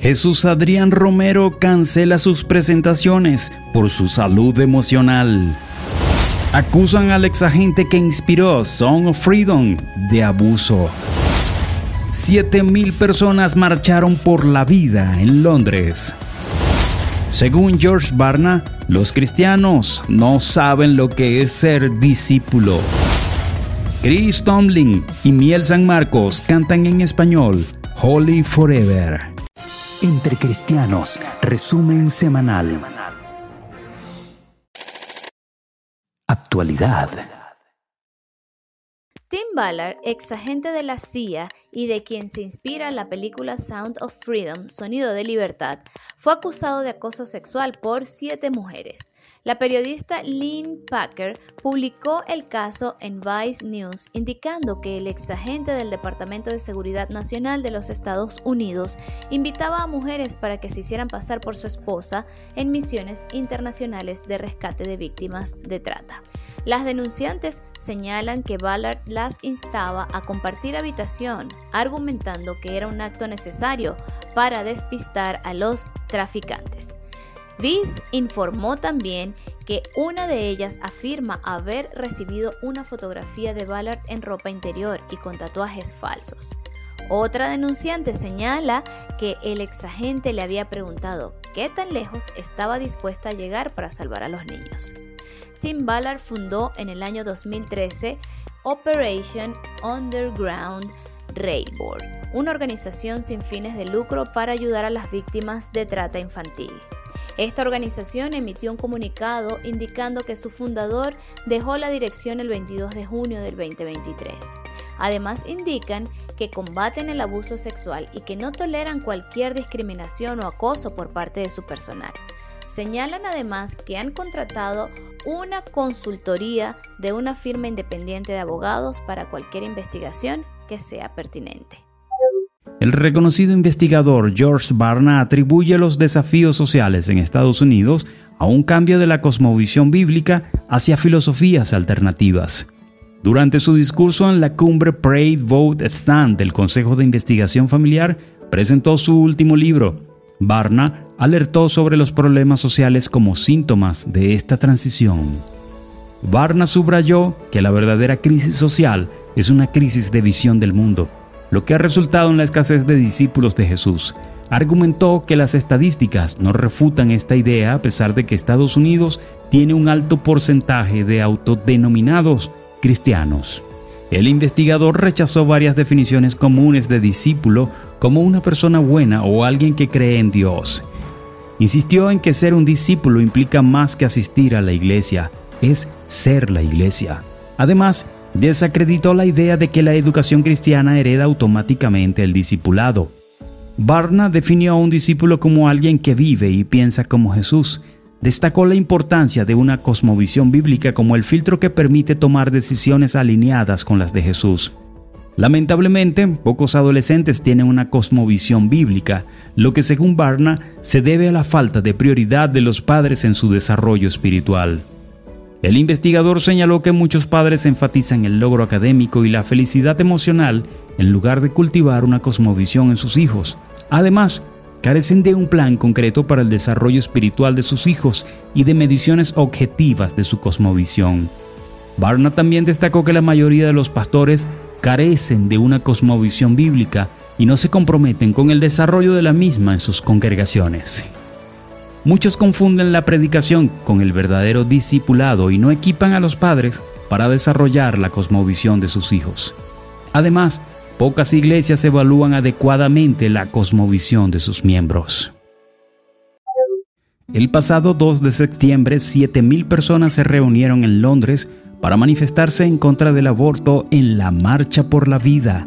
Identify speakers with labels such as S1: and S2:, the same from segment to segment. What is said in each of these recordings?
S1: Jesús Adrián Romero cancela sus presentaciones por su salud emocional. Acusan al exagente que inspiró Song of Freedom de abuso. 7.000 personas marcharon por la vida en Londres. Según George Barna, los cristianos no saben lo que es ser discípulo. Chris Tomlin y Miel San Marcos cantan en español Holy Forever.
S2: Entre Cristianos, resumen semanal. Actualidad.
S3: Tim Ballard, ex agente de la CIA y de quien se inspira la película Sound of Freedom, Sonido de Libertad, fue acusado de acoso sexual por siete mujeres. La periodista Lynn Packer publicó el caso en Vice News indicando que el ex agente del Departamento de Seguridad Nacional de los Estados Unidos invitaba a mujeres para que se hicieran pasar por su esposa en misiones internacionales de rescate de víctimas de trata. Las denunciantes señalan que Ballard las instaba a compartir habitación, argumentando que era un acto necesario para despistar a los traficantes. Viz informó también que una de ellas afirma haber recibido una fotografía de Ballard en ropa interior y con tatuajes falsos. Otra denunciante señala que el exagente le había preguntado qué tan lejos estaba dispuesta a llegar para salvar a los niños. Tim Ballard fundó en el año 2013 Operation Underground Railboard, una organización sin fines de lucro para ayudar a las víctimas de trata infantil. Esta organización emitió un comunicado indicando que su fundador dejó la dirección el 22 de junio del 2023. Además indican que combaten el abuso sexual y que no toleran cualquier discriminación o acoso por parte de su personal. Señalan además que han contratado una consultoría de una firma independiente de abogados para cualquier investigación que sea pertinente.
S1: El reconocido investigador George Barna atribuye los desafíos sociales en Estados Unidos a un cambio de la cosmovisión bíblica hacia filosofías alternativas. Durante su discurso en la cumbre Pray Vote Stand del Consejo de Investigación Familiar, presentó su último libro. Barna alertó sobre los problemas sociales como síntomas de esta transición. Barna subrayó que la verdadera crisis social es una crisis de visión del mundo lo que ha resultado en la escasez de discípulos de Jesús. Argumentó que las estadísticas no refutan esta idea a pesar de que Estados Unidos tiene un alto porcentaje de autodenominados cristianos. El investigador rechazó varias definiciones comunes de discípulo como una persona buena o alguien que cree en Dios. Insistió en que ser un discípulo implica más que asistir a la iglesia, es ser la iglesia. Además, desacreditó la idea de que la educación cristiana hereda automáticamente el discipulado. Barna definió a un discípulo como alguien que vive y piensa como Jesús. Destacó la importancia de una cosmovisión bíblica como el filtro que permite tomar decisiones alineadas con las de Jesús. Lamentablemente, pocos adolescentes tienen una cosmovisión bíblica, lo que según Barna se debe a la falta de prioridad de los padres en su desarrollo espiritual. El investigador señaló que muchos padres enfatizan el logro académico y la felicidad emocional en lugar de cultivar una cosmovisión en sus hijos. Además, carecen de un plan concreto para el desarrollo espiritual de sus hijos y de mediciones objetivas de su cosmovisión. Barna también destacó que la mayoría de los pastores carecen de una cosmovisión bíblica y no se comprometen con el desarrollo de la misma en sus congregaciones. Muchos confunden la predicación con el verdadero discipulado y no equipan a los padres para desarrollar la cosmovisión de sus hijos. Además, pocas iglesias evalúan adecuadamente la cosmovisión de sus miembros. El pasado 2 de septiembre, 7.000 personas se reunieron en Londres para manifestarse en contra del aborto en la Marcha por la Vida.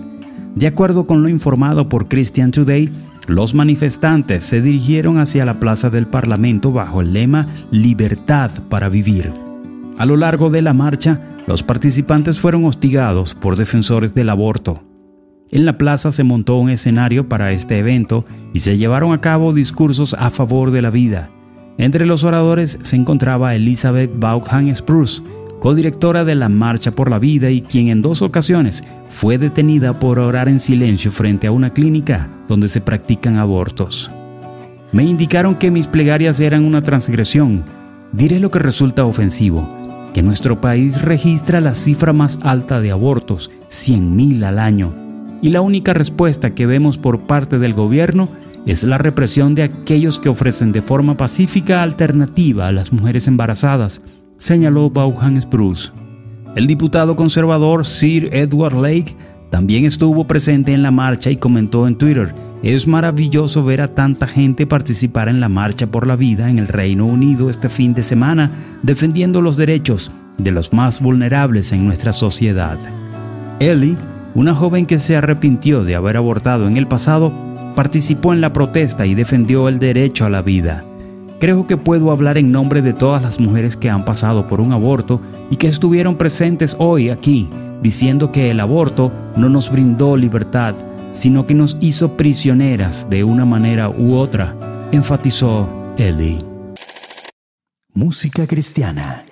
S1: De acuerdo con lo informado por Christian Today, los manifestantes se dirigieron hacia la plaza del Parlamento bajo el lema Libertad para vivir. A lo largo de la marcha, los participantes fueron hostigados por defensores del aborto. En la plaza se montó un escenario para este evento y se llevaron a cabo discursos a favor de la vida. Entre los oradores se encontraba Elizabeth Vaughan Spruce, codirectora de la Marcha por la Vida y quien en dos ocasiones fue detenida por orar en silencio frente a una clínica donde se practican abortos. Me indicaron que mis plegarias eran una transgresión. Diré lo que resulta ofensivo, que nuestro país registra la cifra más alta de abortos, 100.000 al año, y la única respuesta que vemos por parte del gobierno es la represión de aquellos que ofrecen de forma pacífica alternativa a las mujeres embarazadas, señaló Vaughan Spruce. El diputado conservador Sir Edward Lake también estuvo presente en la marcha y comentó en Twitter, es maravilloso ver a tanta gente participar en la Marcha por la Vida en el Reino Unido este fin de semana, defendiendo los derechos de los más vulnerables en nuestra sociedad. Ellie, una joven que se arrepintió de haber abortado en el pasado, participó en la protesta y defendió el derecho a la vida. Creo que puedo hablar en nombre de todas las mujeres que han pasado por un aborto y que estuvieron presentes hoy aquí, diciendo que el aborto no nos brindó libertad, sino que nos hizo prisioneras de una manera u otra, enfatizó Ellie.
S2: Música cristiana.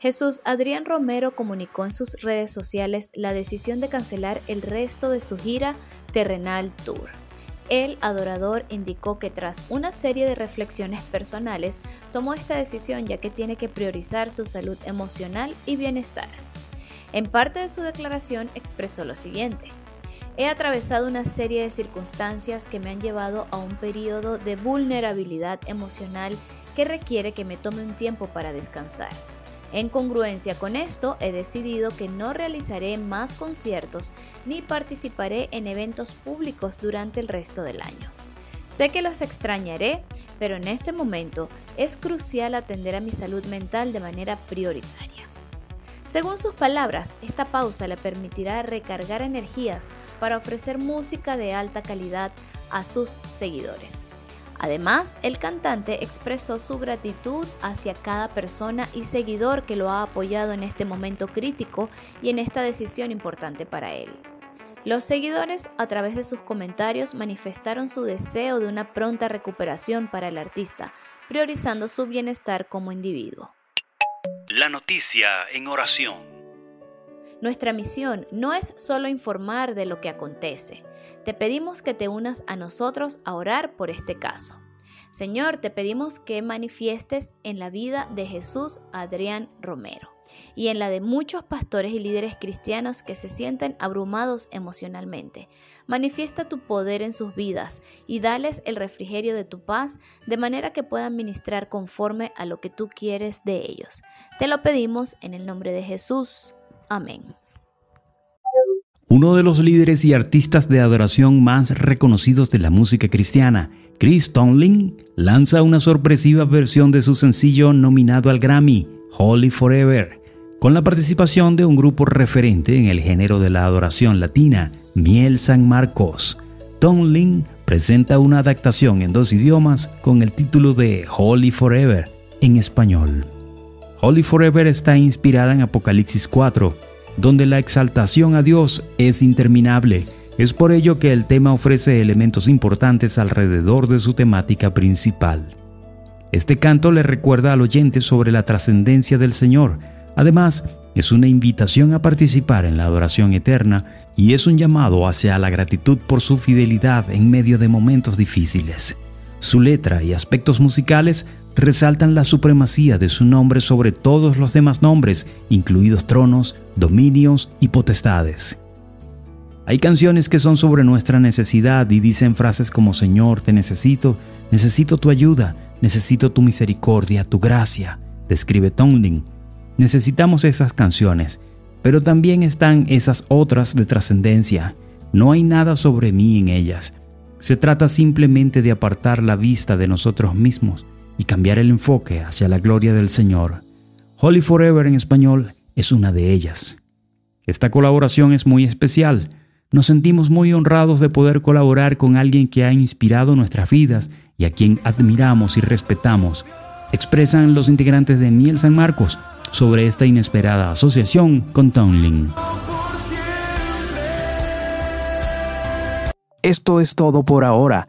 S3: Jesús Adrián Romero comunicó en sus redes sociales la decisión de cancelar el resto de su gira Terrenal Tour. El adorador indicó que tras una serie de reflexiones personales tomó esta decisión ya que tiene que priorizar su salud emocional y bienestar. En parte de su declaración expresó lo siguiente. He atravesado una serie de circunstancias que me han llevado a un periodo de vulnerabilidad emocional que requiere que me tome un tiempo para descansar. En congruencia con esto, he decidido que no realizaré más conciertos ni participaré en eventos públicos durante el resto del año. Sé que los extrañaré, pero en este momento es crucial atender a mi salud mental de manera prioritaria. Según sus palabras, esta pausa le permitirá recargar energías para ofrecer música de alta calidad a sus seguidores. Además, el cantante expresó su gratitud hacia cada persona y seguidor que lo ha apoyado en este momento crítico y en esta decisión importante para él. Los seguidores, a través de sus comentarios, manifestaron su deseo de una pronta recuperación para el artista, priorizando su bienestar como individuo.
S2: La noticia en oración.
S3: Nuestra misión no es solo informar de lo que acontece. Te pedimos que te unas a nosotros a orar por este caso. Señor, te pedimos que manifiestes en la vida de Jesús Adrián Romero y en la de muchos pastores y líderes cristianos que se sienten abrumados emocionalmente. Manifiesta tu poder en sus vidas y dales el refrigerio de tu paz de manera que puedan ministrar conforme a lo que tú quieres de ellos. Te lo pedimos en el nombre de Jesús. Amén.
S1: Uno de los líderes y artistas de adoración más reconocidos de la música cristiana, Chris Tomlin, lanza una sorpresiva versión de su sencillo nominado al Grammy, Holy Forever, con la participación de un grupo referente en el género de la adoración latina, Miel San Marcos. Tomlin presenta una adaptación en dos idiomas con el título de Holy Forever en español. Holy Forever está inspirada en Apocalipsis 4, donde la exaltación a Dios es interminable. Es por ello que el tema ofrece elementos importantes alrededor de su temática principal. Este canto le recuerda al oyente sobre la trascendencia del Señor. Además, es una invitación a participar en la adoración eterna y es un llamado hacia la gratitud por su fidelidad en medio de momentos difíciles. Su letra y aspectos musicales resaltan la supremacía de su nombre sobre todos los demás nombres, incluidos tronos, dominios y potestades. Hay canciones que son sobre nuestra necesidad y dicen frases como Señor, te necesito, necesito tu ayuda, necesito tu misericordia, tu gracia, describe Tomlin. Necesitamos esas canciones, pero también están esas otras de trascendencia. No hay nada sobre mí en ellas. Se trata simplemente de apartar la vista de nosotros mismos y cambiar el enfoque hacia la gloria del Señor. Holy Forever en español es una de ellas. Esta colaboración es muy especial. Nos sentimos muy honrados de poder colaborar con alguien que ha inspirado nuestras vidas y a quien admiramos y respetamos, expresan los integrantes de Miel San Marcos sobre esta inesperada asociación con Townlin.
S2: Esto es todo por ahora.